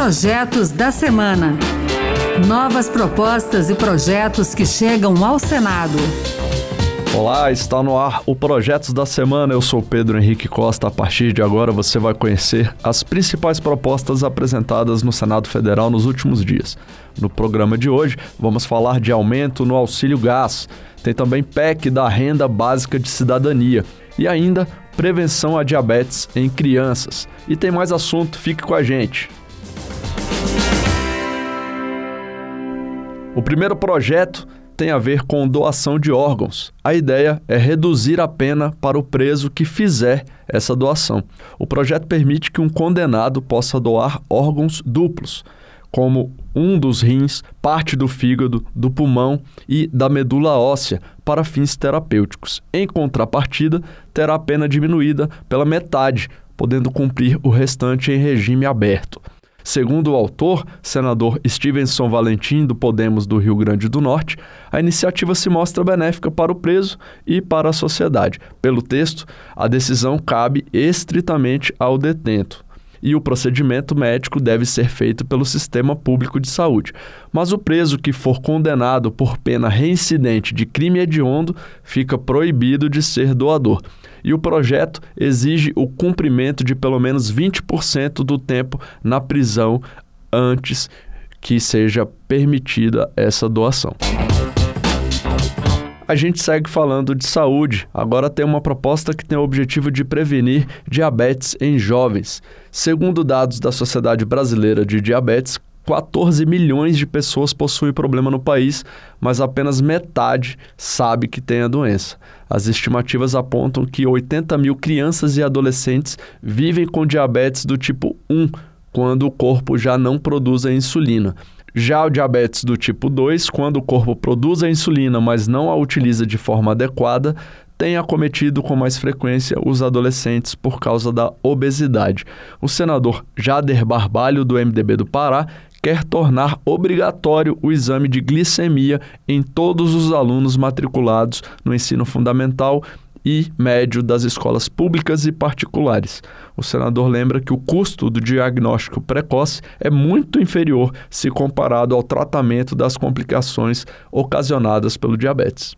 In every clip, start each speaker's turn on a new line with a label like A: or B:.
A: Projetos da Semana. Novas propostas e projetos que chegam ao Senado.
B: Olá, está no ar o Projetos da Semana. Eu sou Pedro Henrique Costa. A partir de agora você vai conhecer as principais propostas apresentadas no Senado Federal nos últimos dias. No programa de hoje, vamos falar de aumento no auxílio gás. Tem também PEC da renda básica de cidadania e ainda prevenção à diabetes em crianças. E tem mais assunto, fique com a gente. O primeiro projeto tem a ver com doação de órgãos. A ideia é reduzir a pena para o preso que fizer essa doação. O projeto permite que um condenado possa doar órgãos duplos, como um dos rins, parte do fígado, do pulmão e da medula óssea para fins terapêuticos. Em contrapartida, terá a pena diminuída pela metade, podendo cumprir o restante em regime aberto. Segundo o autor, senador Stevenson Valentim, do Podemos do Rio Grande do Norte, a iniciativa se mostra benéfica para o preso e para a sociedade. Pelo texto, a decisão cabe estritamente ao detento e o procedimento médico deve ser feito pelo sistema público de saúde. Mas o preso que for condenado por pena reincidente de crime hediondo fica proibido de ser doador. E o projeto exige o cumprimento de pelo menos 20% do tempo na prisão antes que seja permitida essa doação. A gente segue falando de saúde. Agora tem uma proposta que tem o objetivo de prevenir diabetes em jovens. Segundo dados da Sociedade Brasileira de Diabetes, 14 milhões de pessoas possuem problema no país, mas apenas metade sabe que tem a doença. As estimativas apontam que 80 mil crianças e adolescentes vivem com diabetes do tipo 1, quando o corpo já não produz a insulina. Já o diabetes do tipo 2, quando o corpo produz a insulina, mas não a utiliza de forma adequada, tem acometido com mais frequência os adolescentes por causa da obesidade. O senador Jader Barbalho, do MDB do Pará, quer tornar obrigatório o exame de glicemia em todos os alunos matriculados no ensino fundamental e médio das escolas públicas e particulares. O senador lembra que o custo do diagnóstico precoce é muito inferior se comparado ao tratamento das complicações ocasionadas pelo diabetes.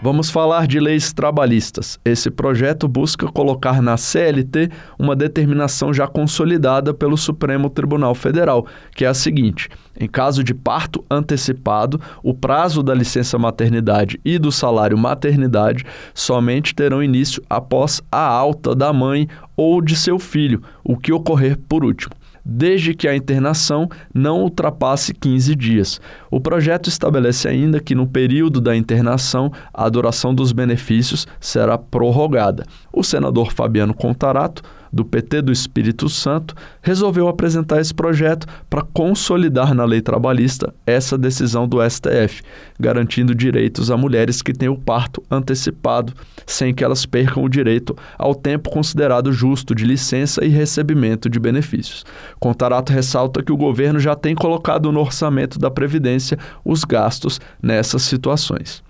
B: Vamos falar de leis trabalhistas. Esse projeto busca colocar na CLT uma determinação já consolidada pelo Supremo Tribunal Federal, que é a seguinte: em caso de parto antecipado, o prazo da licença maternidade e do salário maternidade somente terão início após a alta da mãe ou de seu filho, o que ocorrer por último desde que a internação não ultrapasse 15 dias. O projeto estabelece ainda que, no período da internação, a duração dos benefícios será prorrogada. O senador Fabiano Contarato do PT do Espírito Santo, resolveu apresentar esse projeto para consolidar na lei trabalhista essa decisão do STF, garantindo direitos a mulheres que têm o parto antecipado, sem que elas percam o direito ao tempo considerado justo de licença e recebimento de benefícios. Contarato ressalta que o governo já tem colocado no orçamento da Previdência os gastos nessas situações.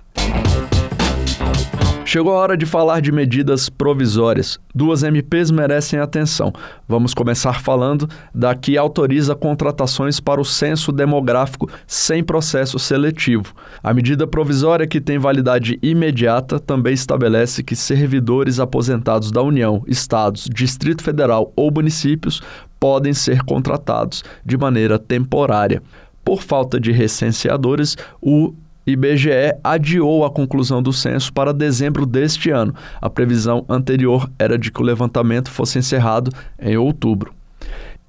B: Chegou a hora de falar de medidas provisórias. Duas MPs merecem atenção. Vamos começar falando da que autoriza contratações para o censo demográfico sem processo seletivo. A medida provisória, que tem validade imediata, também estabelece que servidores aposentados da União, Estados, Distrito Federal ou municípios podem ser contratados de maneira temporária. Por falta de recenseadores, o IBGE adiou a conclusão do censo para dezembro deste ano. A previsão anterior era de que o levantamento fosse encerrado em outubro.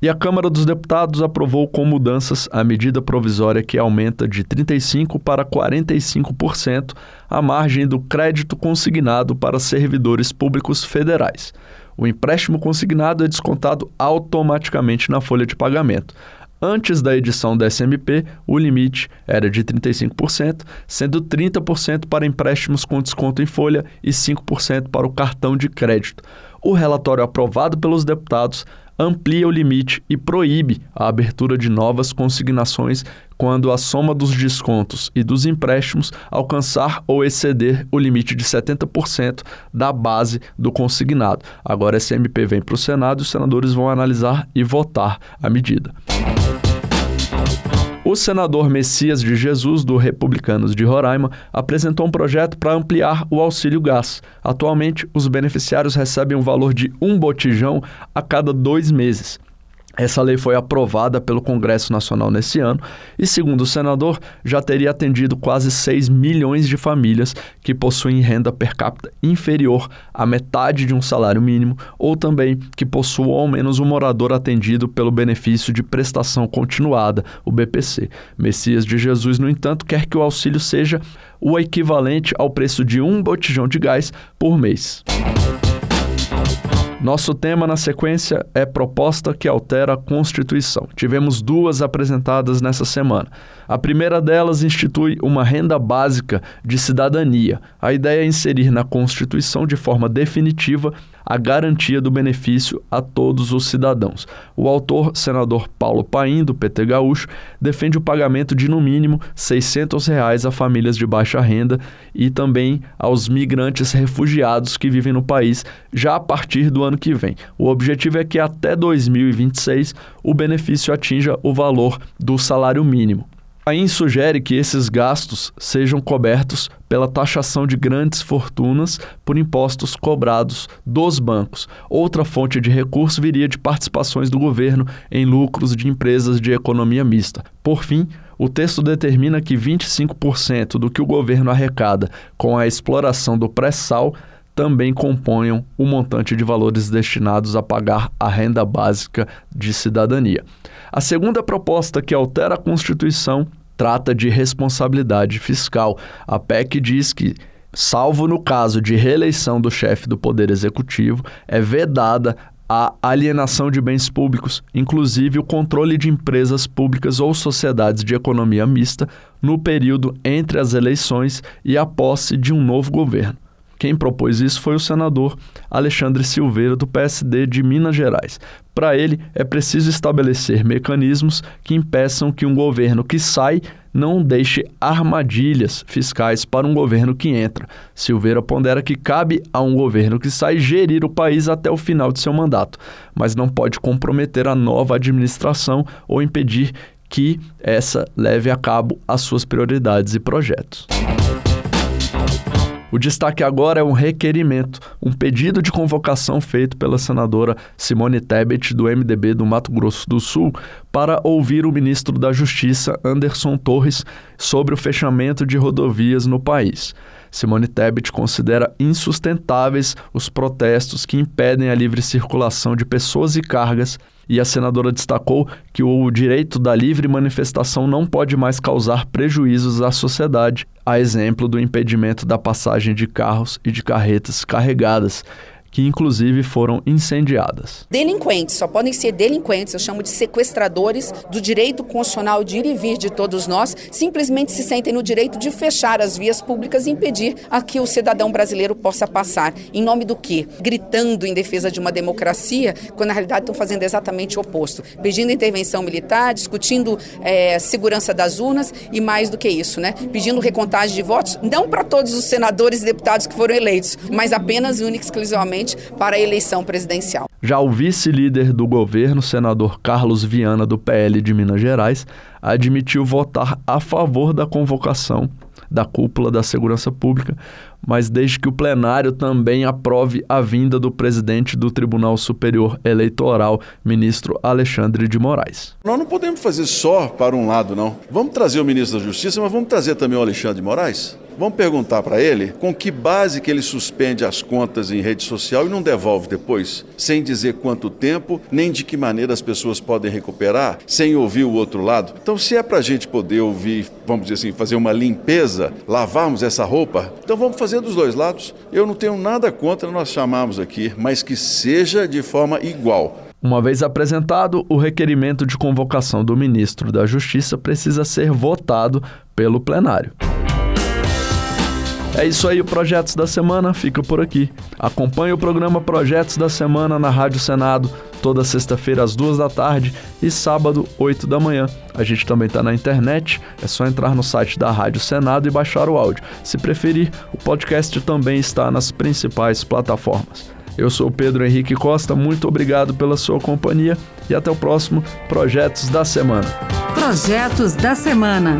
B: E a Câmara dos Deputados aprovou com mudanças a medida provisória que aumenta de 35% para 45% a margem do crédito consignado para servidores públicos federais. O empréstimo consignado é descontado automaticamente na folha de pagamento. Antes da edição da SMP, o limite era de 35%, sendo 30% para empréstimos com desconto em folha e 5% para o cartão de crédito. o relatório aprovado pelos deputados amplia o limite e proíbe a abertura de novas consignações quando a soma dos descontos e dos empréstimos alcançar ou exceder o limite de 70% da base do consignado. Agora, esse MP vem para o Senado e os senadores vão analisar e votar a medida. O senador Messias de Jesus, do Republicanos de Roraima, apresentou um projeto para ampliar o auxílio gás. Atualmente, os beneficiários recebem o valor de um botijão a cada dois meses. Essa lei foi aprovada pelo Congresso Nacional nesse ano e, segundo o senador, já teria atendido quase 6 milhões de famílias que possuem renda per capita inferior à metade de um salário mínimo ou também que possuam ao menos um morador atendido pelo benefício de prestação continuada, o BPC. Messias de Jesus, no entanto, quer que o auxílio seja o equivalente ao preço de um botijão de gás por mês. Nosso tema na sequência é proposta que altera a Constituição. Tivemos duas apresentadas nessa semana. A primeira delas institui uma renda básica de cidadania. A ideia é inserir na Constituição de forma definitiva a garantia do benefício a todos os cidadãos. O autor, senador Paulo Paim, do PT Gaúcho, defende o pagamento de no mínimo 600 reais a famílias de baixa renda e também aos migrantes refugiados que vivem no país já a partir do ano que vem. O objetivo é que até 2026 o benefício atinja o valor do salário mínimo. Paim sugere que esses gastos sejam cobertos pela taxação de grandes fortunas por impostos cobrados dos bancos. Outra fonte de recurso viria de participações do governo em lucros de empresas de economia mista. Por fim, o texto determina que 25% do que o governo arrecada com a exploração do pré-sal também componham o montante de valores destinados a pagar a renda básica de cidadania. A segunda proposta que altera a Constituição trata de responsabilidade fiscal. A PEC diz que salvo no caso de reeleição do chefe do Poder Executivo, é vedada a alienação de bens públicos, inclusive o controle de empresas públicas ou sociedades de economia mista, no período entre as eleições e a posse de um novo governo. Quem propôs isso foi o senador Alexandre Silveira, do PSD de Minas Gerais. Para ele, é preciso estabelecer mecanismos que impeçam que um governo que sai não deixe armadilhas fiscais para um governo que entra. Silveira pondera que cabe a um governo que sai gerir o país até o final de seu mandato, mas não pode comprometer a nova administração ou impedir que essa leve a cabo as suas prioridades e projetos. O destaque agora é um requerimento, um pedido de convocação feito pela senadora Simone Tebet, do MDB do Mato Grosso do Sul, para ouvir o ministro da Justiça, Anderson Torres, sobre o fechamento de rodovias no país. Simone Tebet considera insustentáveis os protestos que impedem a livre circulação de pessoas e cargas e a senadora destacou que o direito da livre manifestação não pode mais causar prejuízos à sociedade, a exemplo do impedimento da passagem de carros e de carretas carregadas que inclusive foram incendiadas.
C: Delinquentes só podem ser delinquentes, eu chamo de sequestradores do direito constitucional de ir e vir de todos nós, simplesmente se sentem no direito de fechar as vias públicas e impedir a que o cidadão brasileiro possa passar. Em nome do quê? Gritando em defesa de uma democracia, quando na realidade estão fazendo exatamente o oposto, pedindo intervenção militar, discutindo é, segurança das urnas e mais do que isso, né? Pedindo recontagem de votos, não para todos os senadores e deputados que foram eleitos, mas apenas e única exclusivamente para a eleição presidencial.
B: Já o vice-líder do governo, senador Carlos Viana, do PL de Minas Gerais, admitiu votar a favor da convocação da cúpula da segurança pública, mas desde que o plenário também aprove a vinda do presidente do Tribunal Superior Eleitoral, ministro Alexandre de Moraes.
D: Nós não podemos fazer só para um lado, não. Vamos trazer o ministro da Justiça, mas vamos trazer também o Alexandre de Moraes? Vamos perguntar para ele com que base que ele suspende as contas em rede social e não devolve depois, sem dizer quanto tempo, nem de que maneira as pessoas podem recuperar, sem ouvir o outro lado. Então, se é para a gente poder ouvir, vamos dizer assim, fazer uma limpeza, lavarmos essa roupa, então vamos fazer dos dois lados. Eu não tenho nada contra nós chamarmos aqui, mas que seja de forma igual.
B: Uma vez apresentado, o requerimento de convocação do ministro da Justiça precisa ser votado pelo plenário. É isso aí, o Projetos da Semana fica por aqui. Acompanhe o programa Projetos da Semana na Rádio Senado, toda sexta-feira às duas da tarde e sábado, 8 da manhã. A gente também está na internet, é só entrar no site da Rádio Senado e baixar o áudio. Se preferir, o podcast também está nas principais plataformas. Eu sou Pedro Henrique Costa, muito obrigado pela sua companhia e até o próximo Projetos da Semana.
A: Projetos da Semana.